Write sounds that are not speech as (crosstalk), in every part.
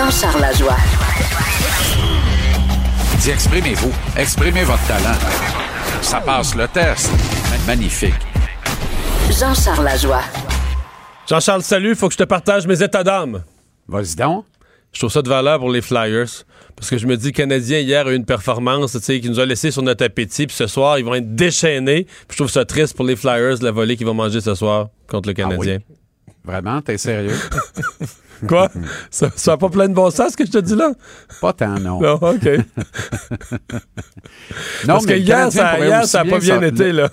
Jean-Charles Lajoie. Dis, exprimez-vous. Exprimez votre talent. Ça passe le test. Magnifique. Jean-Charles Lajoie. Jean-Charles, salut, faut que je te partage mes états d'âme. Vas-y donc. Je trouve ça de valeur pour les Flyers. Parce que je me dis, le Canadien, hier, a eu une performance tu sais, qui nous a laissé sur notre appétit. Puis ce soir, ils vont être déchaînés. Puis je trouve ça triste pour les Flyers, la volée qu'ils vont manger ce soir contre le Canadien. Vraiment, t'es sérieux? (laughs) Quoi? ça, ça a pas plein de bon sens, ce que je te dis là? Pas tant, non. Non, OK. (laughs) Non, Parce que hier, ça, pourrait hier, aussi ça a pas bien été, là.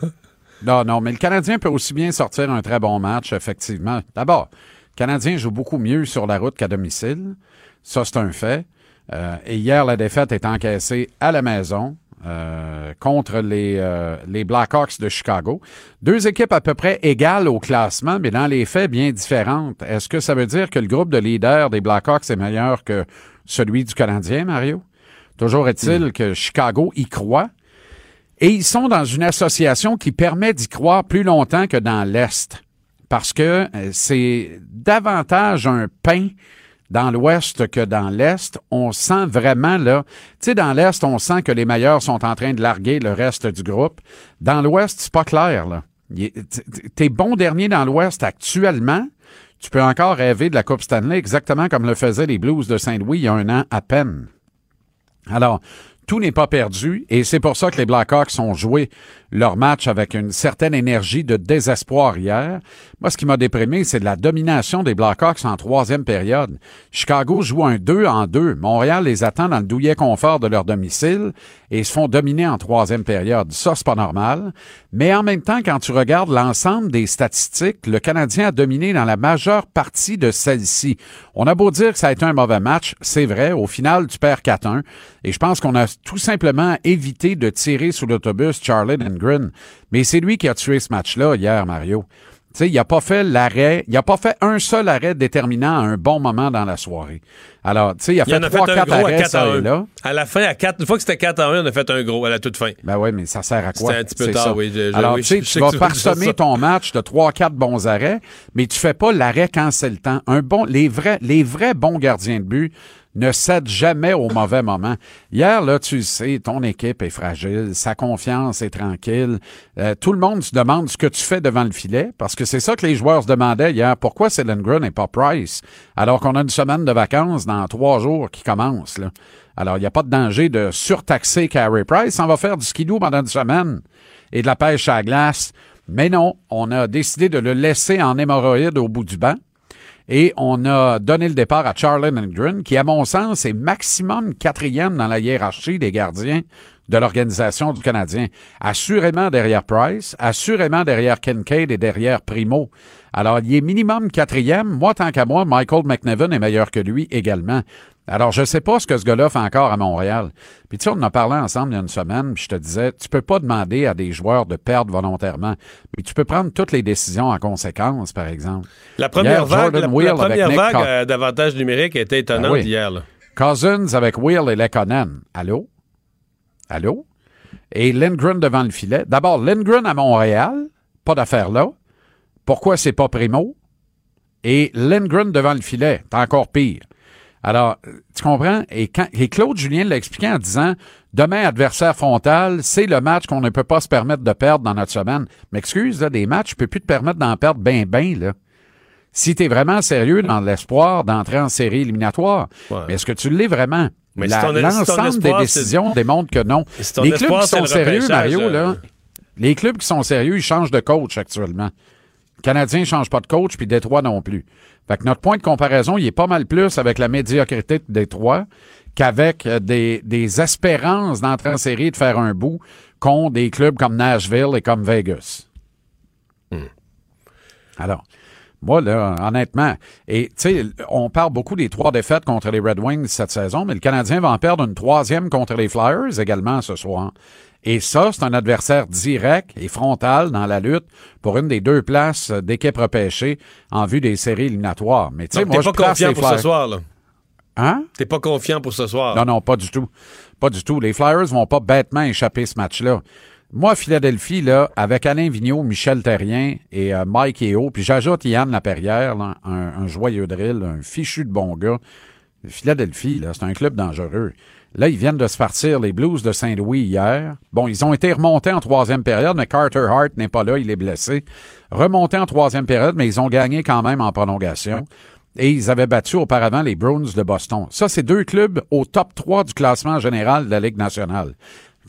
Non, non, mais le Canadien peut aussi bien sortir un très bon match, effectivement. D'abord, le Canadien joue beaucoup mieux sur la route qu'à domicile. Ça, c'est un fait. Euh, et hier, la défaite est encaissée à la maison euh, contre les, euh, les Blackhawks de Chicago. Deux équipes à peu près égales au classement, mais dans les faits bien différentes. Est-ce que ça veut dire que le groupe de leaders des Blackhawks est meilleur que celui du Canadien, Mario? Toujours est-il que Chicago y croit. Et ils sont dans une association qui permet d'y croire plus longtemps que dans l'Est. Parce que euh, c'est davantage un pain dans l'Ouest que dans l'Est. On sent vraiment, là, tu sais, dans l'Est, on sent que les meilleurs sont en train de larguer le reste du groupe. Dans l'Ouest, c'est pas clair, là. T'es bon dernier dans l'Ouest actuellement. Tu peux encore rêver de la Coupe Stanley exactement comme le faisaient les Blues de Saint-Louis il y a un an à peine. Alors, tout n'est pas perdu et c'est pour ça que les Blackhawks ont joué leur match avec une certaine énergie de désespoir hier. Moi, ce qui m'a déprimé, c'est de la domination des Blackhawks en troisième période. Chicago joue un 2 en 2. Montréal les attend dans le douillet confort de leur domicile et se font dominer en troisième période. Ça, c'est pas normal. Mais en même temps, quand tu regardes l'ensemble des statistiques, le Canadien a dominé dans la majeure partie de celle-ci. On a beau dire que ça a été un mauvais match, c'est vrai. Au final, tu perds 4-1. Et je pense qu'on a tout simplement évité de tirer sous l'autobus Charlie Lindgren. Mais c'est lui qui a tué ce match-là hier, Mario. Tu sais, il n'a pas fait l'arrêt, il n'a pas fait un seul arrêt déterminant à un bon moment dans la soirée. Alors, tu sais, il a Il fait trois, quatre à arrêts, 4 ça à et 1. là. À la fin, à 4, une fois que c'était 4 à 1, on a fait un gros à la toute fin. Ben oui, mais ça sert à quoi? C'était un petit peu tard, ça. oui, je- je- Alors, oui, tu sais, je tu vas tu parsemer ton match de trois, quatre bons arrêts, mais tu fais pas l'arrêt quand c'est le temps. Un bon, les vrais, les vrais bons gardiens de but ne cèdent jamais au mauvais moment. Hier, là, tu sais, ton équipe est fragile, sa confiance est tranquille. Euh, tout le monde se demande ce que tu fais devant le filet, parce que c'est ça que les joueurs se demandaient hier. Pourquoi c'est Lindgren et pas Price? Alors qu'on a une semaine de vacances dans trois jours qui commence. Alors, il n'y a pas de danger de surtaxer Carey Price. On va faire du skidoo pendant une semaine et de la pêche à la glace. Mais non, on a décidé de le laisser en hémorroïde au bout du banc. Et on a donné le départ à Charlie Lindgren, qui, à mon sens, est maximum quatrième dans la hiérarchie des gardiens de l'organisation du Canadien. Assurément derrière Price, assurément derrière Kincaid et derrière Primo. Alors, il est minimum quatrième. Moi, tant qu'à moi, Michael McNevin est meilleur que lui également. Alors, je sais pas ce que ce gars-là fait encore à Montréal. Puis tu sais, on en a parlé ensemble il y a une semaine, puis je te disais, tu peux pas demander à des joueurs de perdre volontairement, mais tu peux prendre toutes les décisions en conséquence, par exemple. La première Hier, vague, la, la première vague euh, d'avantage numérique était étonnante Ben oui. hier. là. Cousins avec Will et Lekonen. Allô? Allô? Et Lindgren devant le filet. D'abord, Lindgren à Montréal, pas d'affaire là. Pourquoi c'est pas Primo? Et Lindgren devant le filet, c'est encore pire. Alors, tu comprends? Et, quand, et Claude Julien l'a expliqué en disant demain, adversaire frontal, c'est le match qu'on ne peut pas se permettre de perdre dans notre semaine. Mais excuse, là, des matchs, je peux plus te permettre d'en perdre ben, ben, là. Si tu es vraiment sérieux dans l'espoir d'entrer en série éliminatoire, Ouais. mais est-ce que tu l'es vraiment? Mais La- si ton- si ton L'ensemble des décisions démontrent que non. Si Les clubs espoir, qui sont sérieux, Mario, là, euh, les clubs qui sont sérieux, ils changent de coach actuellement. Canadien ne change pas de coach, puis Détroit non plus. Fait que notre point de comparaison, il est pas mal plus avec la médiocrité de Détroit qu'avec euh, des, des espérances d'entrer en série et de faire un bout contre des clubs comme Nashville et comme Vegas. Alors, moi, là, honnêtement, et tu sais, on parle beaucoup des trois défaites contre les Red Wings cette saison, mais le Canadien va en perdre une troisième contre les Flyers également ce soir. Et ça, c'est un adversaire direct et frontal dans la lutte pour une des deux places d'équipe repêchée en vue des séries éliminatoires. Mais tu sais, moi, je pas confiant pour Flyers. ce soir, là? Hein? T'es pas confiant pour ce soir? Non, non, pas du tout. Pas du tout. Les Flyers vont pas bêtement échapper ce match-là. Moi, Philadelphie, là, avec Alain Vigneault, Michel Terrien et euh, Mike Eo, puis j'ajoute Yann Laperrière, là, un, un joyeux drill, un fichu de bon gars. Philadelphie, là, c'est un club dangereux. Là, ils viennent de se partir les Blues de Saint-Louis hier. Bon, ils ont été remontés en troisième période, mais Carter Hart n'est pas là, il est blessé. Remontés en troisième période, mais ils ont gagné quand même en prolongation. Et ils avaient battu auparavant les Bruins de Boston. Ça, c'est deux clubs au top 3 du classement général de la Ligue nationale.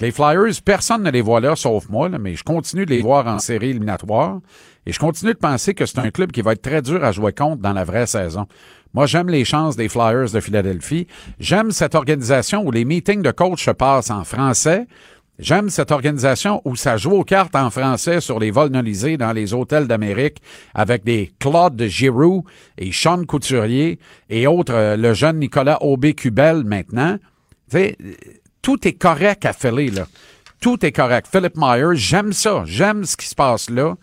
Les Flyers, personne ne les voit là, sauf moi, là, mais je continue de les voir en série éliminatoire. Et je continue de penser que c'est un club qui va être très dur à jouer contre dans la vraie saison. Moi, j'aime les chances des Flyers de Philadelphie. J'aime cette organisation où les meetings de coach se passent en français. J'aime cette organisation où ça joue aux cartes en français sur les vols nolisés dans les hôtels d'Amérique avec des Claude de Giroux et Sean Couturier et autres, euh, le jeune Nicolas Aubé-Cubel maintenant. Tout est correct à Philly, là. Tout est correct. Philip Myers, j'aime ça. J'aime ce qui se passe là.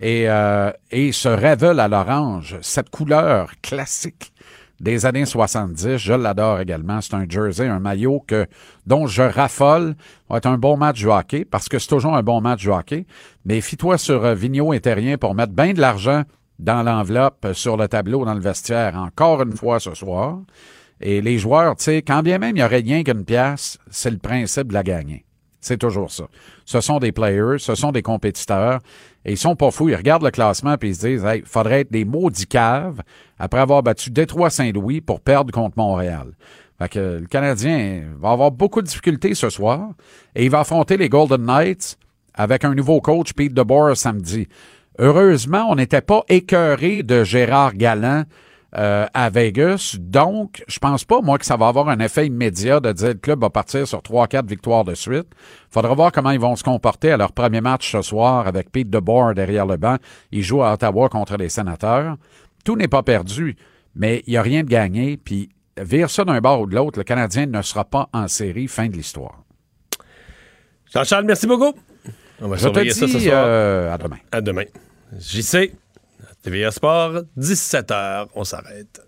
Et, euh, et ce à l'orange, cette couleur classique des années 70, je l'adore également. C'est un jersey, un maillot que, dont je raffole. Va être un bon match hockey, parce que c'est toujours un bon match hockey. Mais fie-toi sur euh, Vigneault et Terrien pour mettre bien de l'argent dans l'enveloppe, euh, sur le tableau, dans le vestiaire, encore une fois ce soir. Et les joueurs, tu sais, quand bien même il n'y aurait rien qu'une pièce, c'est le principe de la gagner. C'est toujours ça. Ce sont des players, ce sont des compétiteurs, et ils sont pas fous. Ils regardent le classement puis ils se disent, hey, faudrait être des maudits caves après avoir battu Détroit-Saint-Louis pour perdre contre Montréal. Fait que le Canadien va avoir beaucoup de difficultés ce soir, et il va affronter les Golden Knights avec un nouveau coach, Pete DeBoer, samedi. Heureusement, on n'était pas écœuré de Gérard Galland euh, à Vegas. Donc, je pense pas, moi, que ça va avoir un effet immédiat de dire le club va partir sur 3-4 victoires de suite. Faudra voir comment ils vont se comporter à leur premier match ce soir avec Pete DeBoer derrière le banc. Ils jouent à Ottawa contre les sénateurs. Tout n'est pas perdu, mais il n'y a rien de gagné. Puis, vire ça d'un bord ou de l'autre, le Canadien ne sera pas en série. Fin de l'histoire. Jean-Charles, merci beaucoup. On va Je te ça ce soir. euh, à demain. À demain. JC, TVA Sport, 17h, on s'arrête.